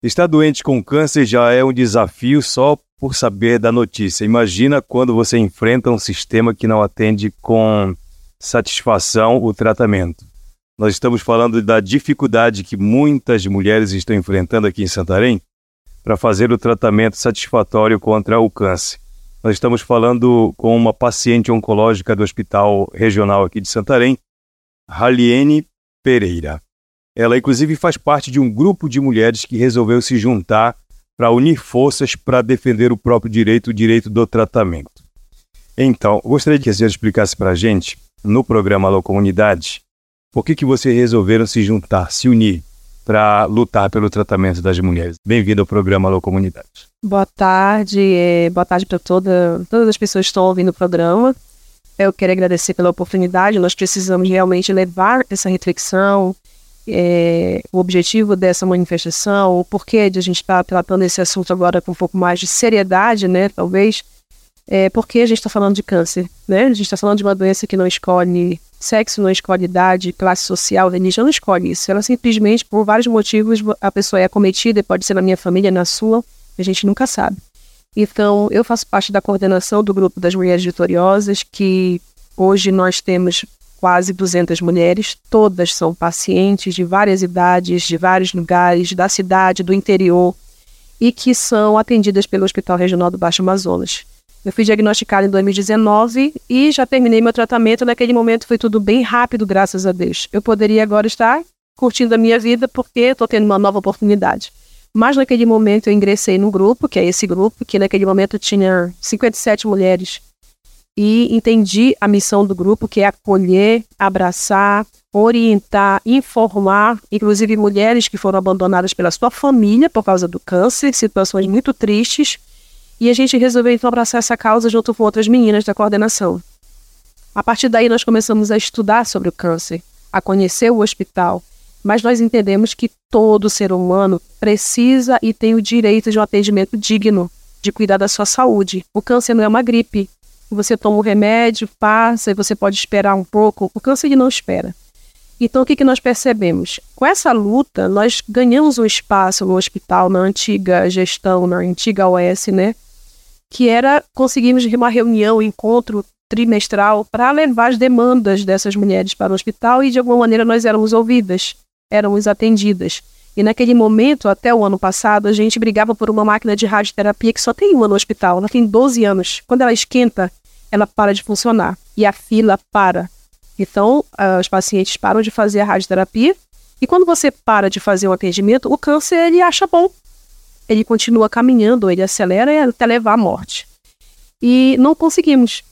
Estar doente com câncer já é um desafio só por saber da notícia. Imagina quando você enfrenta um sistema que não atende com satisfação o tratamento. Nós estamos falando da dificuldade que muitas mulheres estão enfrentando aqui em Santarém para fazer o tratamento satisfatório contra o câncer. Nós estamos falando com uma paciente oncológica do Hospital Regional aqui de Santarém, Raliene Pereira. Ela, inclusive, faz parte de um grupo de mulheres que resolveu se juntar para unir forças para defender o próprio direito, o direito do tratamento. Então, gostaria que a senhora explicasse para a gente, no programa Alô Comunidade, por que, que vocês resolveram se juntar, se unir para lutar pelo tratamento das mulheres. Bem-vindo ao programa Alô Comunidade. Boa tarde, é, boa tarde para toda, todas as pessoas que estão ouvindo o programa. Eu quero agradecer pela oportunidade. Nós precisamos realmente levar essa reflexão, é, o objetivo dessa manifestação, o porquê de a gente estar tá tratando esse assunto agora com um pouco mais de seriedade, né? Talvez, é, porque a gente está falando de câncer, né? A gente está falando de uma doença que não escolhe sexo, não escolhe idade, classe social, religião, não escolhe isso. Ela simplesmente, por vários motivos, a pessoa é acometida, pode ser na minha família, na sua, a gente nunca sabe. Então, eu faço parte da coordenação do grupo das Mulheres Vitoriosas, que hoje nós temos quase 200 mulheres, todas são pacientes de várias idades, de vários lugares, da cidade, do interior, e que são atendidas pelo Hospital Regional do Baixo Amazonas. Eu fui diagnosticada em 2019 e já terminei meu tratamento. Naquele momento foi tudo bem rápido, graças a Deus. Eu poderia agora estar curtindo a minha vida porque estou tendo uma nova oportunidade. Mas naquele momento eu ingressei no grupo, que é esse grupo, que naquele momento tinha 57 mulheres e entendi a missão do grupo, que é acolher, abraçar, orientar, informar, inclusive mulheres que foram abandonadas pela sua família por causa do câncer, situações muito tristes. E a gente resolveu então abraçar essa causa junto com outras meninas da coordenação. A partir daí nós começamos a estudar sobre o câncer, a conhecer o hospital, mas nós entendemos que todo ser humano precisa e tem o direito de um atendimento digno, de cuidar da sua saúde. O câncer não é uma gripe, você toma o remédio, passa e você pode esperar um pouco. O câncer não espera. Então, o que, que nós percebemos? Com essa luta, nós ganhamos um espaço no hospital, na antiga gestão, na antiga OS, né? Que era conseguimos uma reunião, um encontro trimestral para levar as demandas dessas mulheres para o hospital e, de alguma maneira, nós éramos ouvidas, éramos atendidas. E naquele momento, até o ano passado, a gente brigava por uma máquina de radioterapia que só tem uma no hospital, ela tem 12 anos. Quando ela esquenta, ela para de funcionar e a fila para. Então, uh, os pacientes param de fazer a radioterapia e quando você para de fazer o atendimento, o câncer ele acha bom. Ele continua caminhando, ele acelera até levar à morte. E não conseguimos.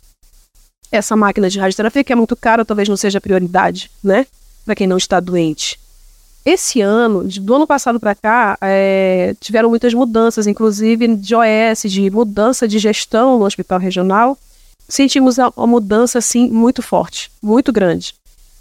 Essa máquina de radioterapia, que é muito cara, talvez não seja prioridade, né? Para quem não está doente. Esse ano, do ano passado para cá, é, tiveram muitas mudanças, inclusive de OS, de mudança de gestão no hospital regional sentimos uma mudança assim muito forte, muito grande.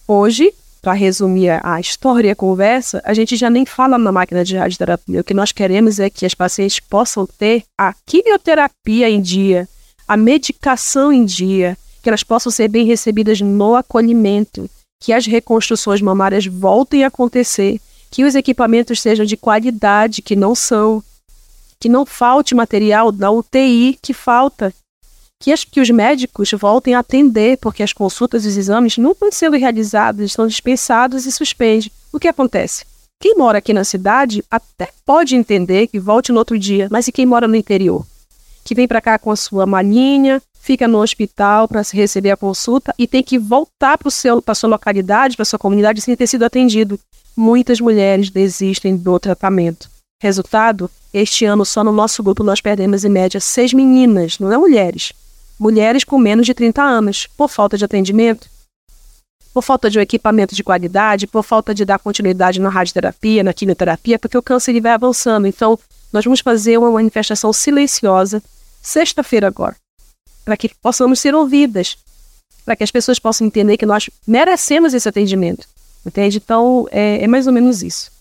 Hoje, para resumir a história e a conversa, a gente já nem fala na máquina de radioterapia. O que nós queremos é que as pacientes possam ter a quimioterapia em dia, a medicação em dia, que elas possam ser bem recebidas no acolhimento, que as reconstruções mamárias voltem a acontecer, que os equipamentos sejam de qualidade, que não são, que não falte material da UTI que falta, que, as, que os médicos voltem a atender, porque as consultas e os exames não estão sendo realizados, estão dispensados e suspende. O que acontece? Quem mora aqui na cidade até pode entender que volte no outro dia, mas e quem mora no interior? Que vem para cá com a sua malinha, fica no hospital para receber a consulta e tem que voltar para a sua localidade, para sua comunidade sem ter sido atendido. Muitas mulheres desistem do tratamento. Resultado, este ano só no nosso grupo nós perdemos em média seis meninas, não é mulheres, mulheres com menos de 30 anos, por falta de atendimento, por falta de um equipamento de qualidade, por falta de dar continuidade na radioterapia, na quimioterapia, porque o câncer vai avançando. Então, nós vamos fazer uma manifestação silenciosa sexta-feira agora, para que possamos ser ouvidas, para que as pessoas possam entender que nós merecemos esse atendimento. Entende? Então, é, é mais ou menos isso.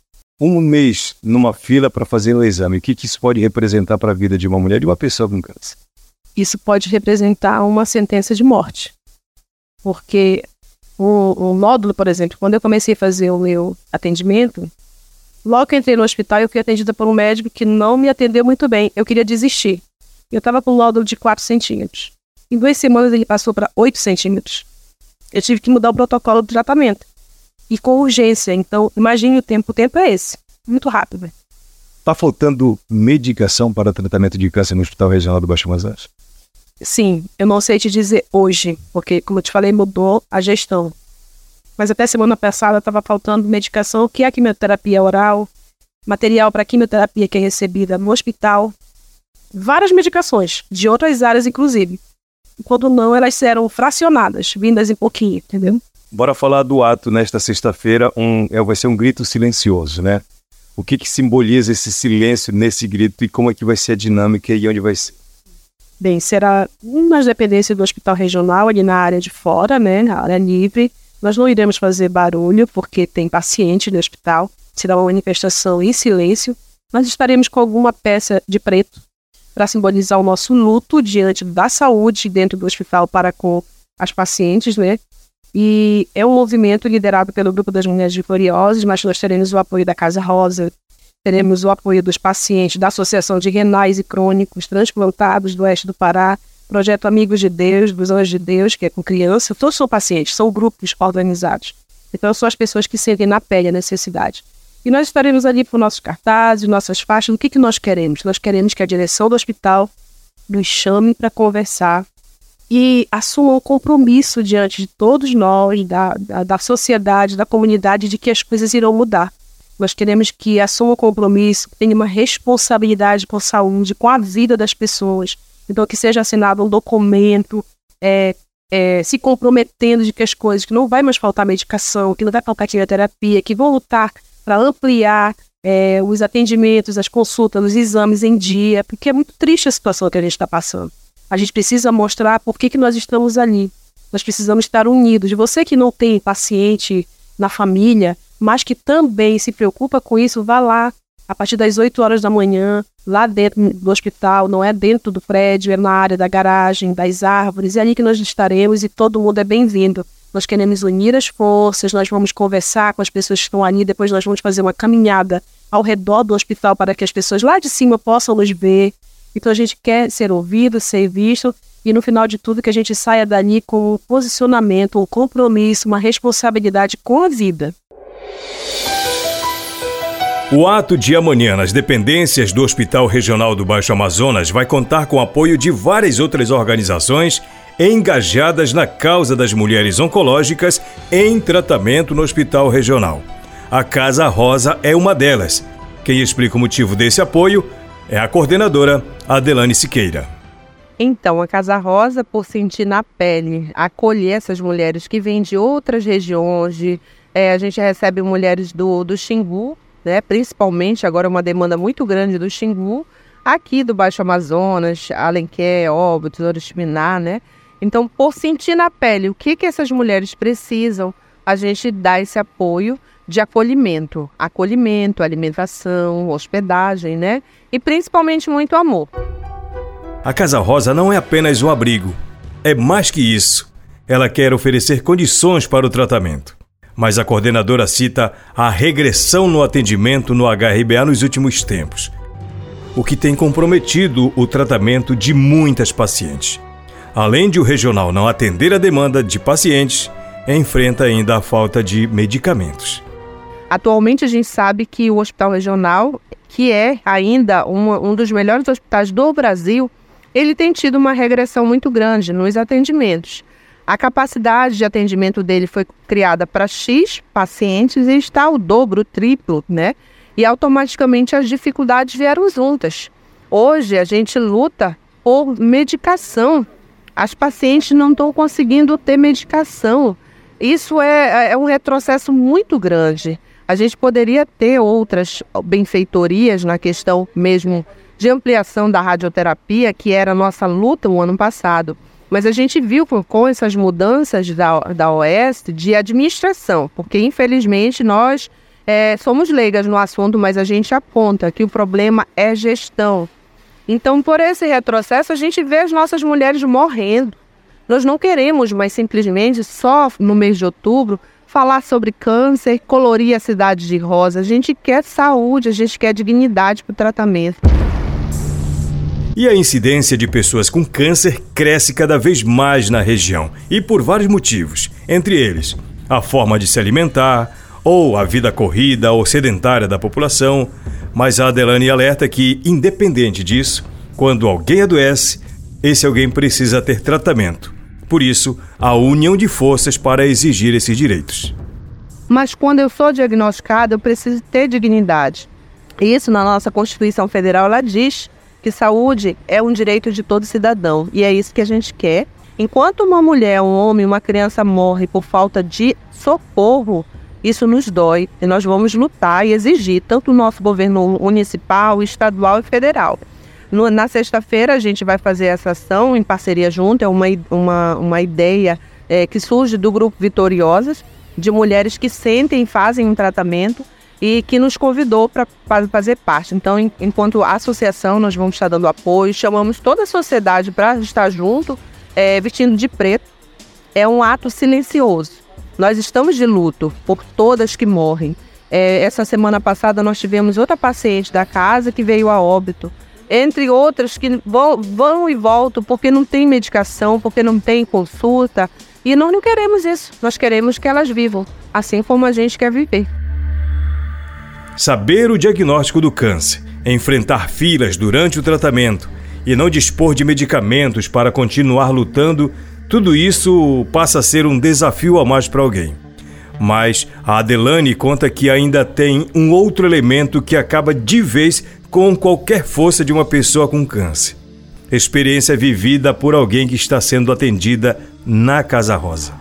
Um mês numa fila para fazer o exame, o que, que isso pode representar para a vida de uma mulher e uma pessoa com câncer? isso pode representar uma sentença de morte. Porque o, o módulo, por exemplo, quando eu comecei a fazer o meu atendimento, Logo que entrei no hospital, eu fui atendida por um médico que não me atendeu muito bem. Eu queria desistir. Eu estava com um nódulo de 4 centímetros. Em duas semanas ele passou para 8 centímetros. Eu tive que mudar o protocolo do tratamento. E com urgência. Então, imagine o tempo. O tempo é esse. Muito rápido. Está faltando medicação para tratamento de câncer no Hospital Regional do Baixo Amazonas? Sim, eu não sei te dizer hoje, porque, como eu te falei, mudou a gestão. Mas até semana passada estava faltando medicação, que é a quimioterapia oral, material para quimioterapia que é recebida no hospital, várias medicações, de outras áreas inclusive. Quando não, elas eram fracionadas, vindas em pouquinho, entendeu? Bora falar do ato nesta sexta-feira, um, é, vai ser um grito silencioso, né? O que, que simboliza esse silêncio nesse grito e como é que vai ser a dinâmica e onde vai ser? Bem, será nas dependências do hospital regional, ali na área de fora, né, na área livre. Nós não iremos fazer barulho, porque tem paciente no hospital. Será uma manifestação em silêncio. Nós estaremos com alguma peça de preto para simbolizar o nosso luto diante da saúde dentro do hospital para com as pacientes, né? E é um movimento liderado pelo Grupo das Mulheres Vitoriosas, mas nós teremos o apoio da Casa Rosa, teremos o apoio dos pacientes da Associação de Renais e Crônicos Transplantados do Oeste do Pará, Projeto Amigos de Deus, dos Anjos de Deus, que é com criança. Todos são pacientes, são grupos organizados. Então, são as pessoas que sentem na pele a necessidade. E nós estaremos ali por nossos cartazes, nossas faixas. O que, que nós queremos? Nós queremos que a direção do hospital nos chame para conversar e assumam um compromisso diante de todos nós, da, da, da, sociedade, da comunidade, de que as coisas irão mudar. Nós queremos que assumam um compromisso, que tenham uma responsabilidade com a saúde, com a vida das pessoas. Então, que seja assinado um documento é, é, se comprometendo de que as coisas, que não vai mais faltar medicação, que não vai faltar quimioterapia, que vão lutar para ampliar é, os atendimentos, as consultas, os exames em dia, porque é muito triste a situação que a gente está passando. A gente precisa mostrar por que, que nós estamos ali. Nós precisamos estar unidos. Você que não tem paciente na família, mas que também se preocupa com isso, vá lá a partir das 8 horas da manhã, lá dentro do hospital, não é dentro do prédio, é na área da garagem, das árvores, é ali que nós estaremos e todo mundo é bem-vindo. Nós queremos unir as forças, nós vamos conversar com as pessoas que estão ali, depois nós vamos fazer uma caminhada ao redor do hospital para que as pessoas lá de cima possam nos ver, então a gente quer ser ouvido, ser visto e no final de tudo que a gente saia dali com um posicionamento, um compromisso, uma responsabilidade com a vida. O ato de amanhã nas dependências do Hospital Regional do Baixo Amazonas vai contar com apoio de várias outras organizações engajadas na causa das mulheres oncológicas em tratamento no Hospital Regional. A Casa Rosa é uma delas. Quem explica o motivo desse apoio é a coordenadora Adelane Siqueira. Então, a Casa Rosa, por sentir na pele, acolher essas mulheres que vêm de outras regiões, de, é, a gente recebe mulheres do, do Xingu, né, principalmente agora uma demanda muito grande do Xingu, aqui do Baixo Amazonas, Alenquer, Óbidos, Oriximiná, né? Então, por sentir na pele o que, que essas mulheres precisam, a gente dá esse apoio de acolhimento, acolhimento, alimentação, hospedagem, né? E principalmente muito amor. A Casa Rosa não é apenas um abrigo, é mais que isso. Ela quer oferecer condições para o tratamento. Mas a coordenadora cita a regressão no atendimento no HRBA nos últimos tempos, o que tem comprometido o tratamento de muitas pacientes. Além de o regional não atender a demanda de pacientes, enfrenta ainda a falta de medicamentos. Atualmente a gente sabe que o Hospital Regional, que é ainda um, um dos melhores hospitais do Brasil, ele tem tido uma regressão muito grande nos atendimentos. A capacidade de atendimento dele foi criada para X pacientes e está o dobro, o triplo, né? E automaticamente as dificuldades vieram juntas. Hoje a gente luta por medicação. As pacientes não estão conseguindo ter medicação. Isso é, é um retrocesso muito grande. A gente poderia ter outras benfeitorias na questão mesmo de ampliação da radioterapia, que era a nossa luta o ano passado. Mas a gente viu com, essas mudanças da, da de administração, porque infelizmente nós é, somos leigas no assunto, mas a gente aponta que o problema é gestão. Então, por esse retrocesso, a gente vê as nossas mulheres morrendo. Nós não queremos mais simplesmente só no mês de outubro falar sobre câncer, colorir a cidade de rosa. A gente quer saúde, a gente quer dignidade para o tratamento. E a incidência de pessoas com câncer cresce cada vez mais na região e por vários motivos, entre eles a forma de se alimentar, ou a vida corrida ou sedentária da população. Mas a Adelane alerta que, independente disso, quando alguém adoece, esse alguém precisa ter tratamento. Por isso, a união de forças para exigir esses direitos. Mas quando eu sou diagnosticada, eu preciso ter dignidade. Isso na nossa Constituição Federal ela diz que saúde é um direito de todo cidadão e é isso que a gente quer. Enquanto uma mulher, um homem, uma criança morre por falta de socorro, isso nos dói e nós vamos lutar e exigir, tanto o nosso governo municipal, estadual e federal. No, na sexta-feira a gente vai fazer essa ação em parceria junto, é uma, uma, uma ideia é, que surge do grupo Vitoriosas, de mulheres que sentem e fazem um tratamento e que nos convidou para fazer parte. Então, em, enquanto associação, nós vamos estar dando apoio, chamamos toda a sociedade para estar junto, é, vestindo de preto. É um ato silencioso. Nós estamos de luto por todas que morrem. É, essa semana passada nós tivemos outra paciente da casa que veio a óbito, entre outras que vão, vão e voltam porque não tem medicação, porque não tem consulta. E nós não queremos isso. Nós queremos que elas vivam, assim como a gente quer viver. Saber o diagnóstico do câncer, enfrentar filas durante o tratamento e não dispor de medicamentos para continuar lutando, tudo isso passa a ser um desafio a mais para alguém. Mas a Adelane conta que ainda tem um outro elemento que acaba de vez com qualquer força de uma pessoa com câncer. Experiência vivida por alguém que está sendo atendida na Casa Rosa.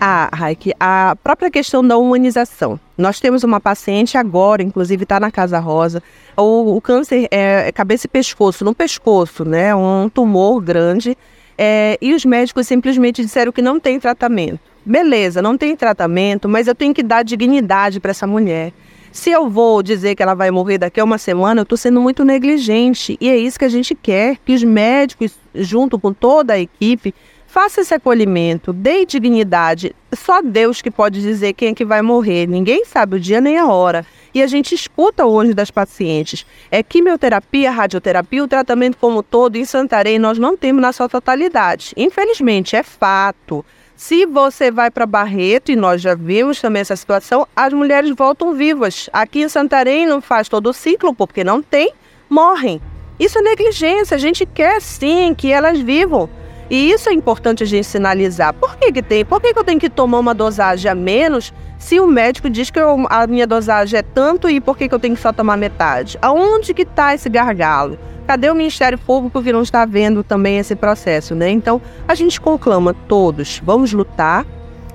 Ah, Raik, a própria questão da humanização. Nós temos uma paciente agora, inclusive está na Casa Rosa. O, o câncer é, cabeça e pescoço, no pescoço, né? Um tumor grande. É, e os médicos simplesmente disseram que não tem tratamento. Beleza, não tem tratamento, mas eu tenho que dar dignidade para essa mulher. Se eu vou dizer que ela vai morrer daqui a uma semana, eu estou sendo muito negligente. E é isso que a gente quer, que os médicos, junto com toda a equipe, Faça esse acolhimento, dê dignidade. Só Deus que pode dizer quem é que vai morrer. Ninguém sabe o dia nem a hora. E a gente escuta hoje das pacientes. É quimioterapia, radioterapia, o tratamento como todo em Santarém nós não temos na sua totalidade. Infelizmente, é fato. Se você vai para Barreto, e nós já vimos também essa situação, as mulheres voltam vivas. Aqui em Santarém não faz todo o ciclo, porque não tem, morrem. Isso é negligência. A gente quer sim que elas vivam. E isso é importante a gente sinalizar. Por que, que tem? Por que, que eu tenho que tomar uma dosagem a menos se o médico diz que eu, a minha dosagem é tanto e por que, que eu tenho que só tomar metade? Aonde que está esse gargalo? Cadê o Ministério Público que não está vendo também esse processo, né? Então, a gente conclama todos, vamos lutar.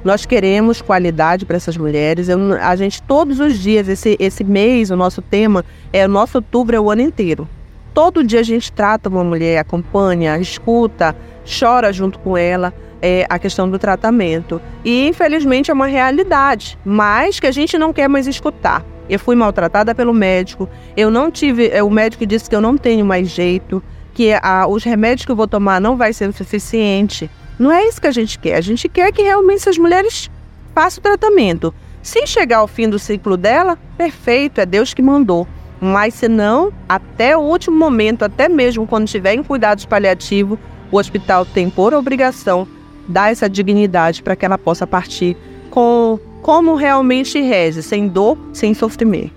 Nós queremos qualidade para essas mulheres. Eu, a gente, todos os dias, esse, esse mês, o nosso tema é o nosso outubro é o ano inteiro. Todo dia a gente trata uma mulher, acompanha, escuta, chora junto com ela é, a questão do tratamento. E infelizmente é uma realidade, mas que a gente não quer mais escutar. Eu fui maltratada pelo médico, eu não tive. É, o médico disse que eu não tenho mais jeito, que a, os remédios que eu vou tomar não vai ser o suficiente. Não é isso que a gente quer. A gente quer que realmente essas mulheres façam o tratamento. Se chegar ao fim do ciclo dela, perfeito, é Deus que mandou. Mas se não, até o último momento, até mesmo quando estiver em cuidados paliativos, o hospital tem por obrigação dar essa dignidade para que ela possa partir com como realmente reze, sem dor, sem sofrimento.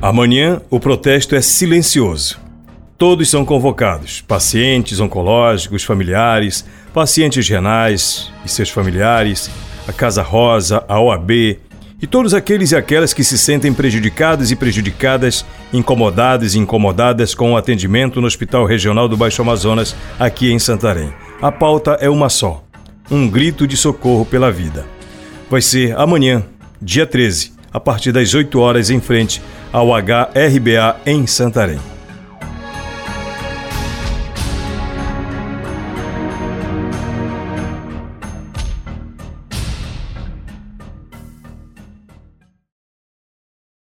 Amanhã o protesto é silencioso. Todos são convocados: pacientes oncológicos, familiares, pacientes renais e seus familiares, a Casa Rosa, a OAB, e todos aqueles e aquelas que se sentem prejudicados e prejudicadas, incomodados e incomodadas com o atendimento no Hospital Regional do Baixo Amazonas, aqui em Santarém. A pauta é uma só: um grito de socorro pela vida. Vai ser amanhã, dia 13, a partir das 8 horas, em frente ao HRBA em Santarém.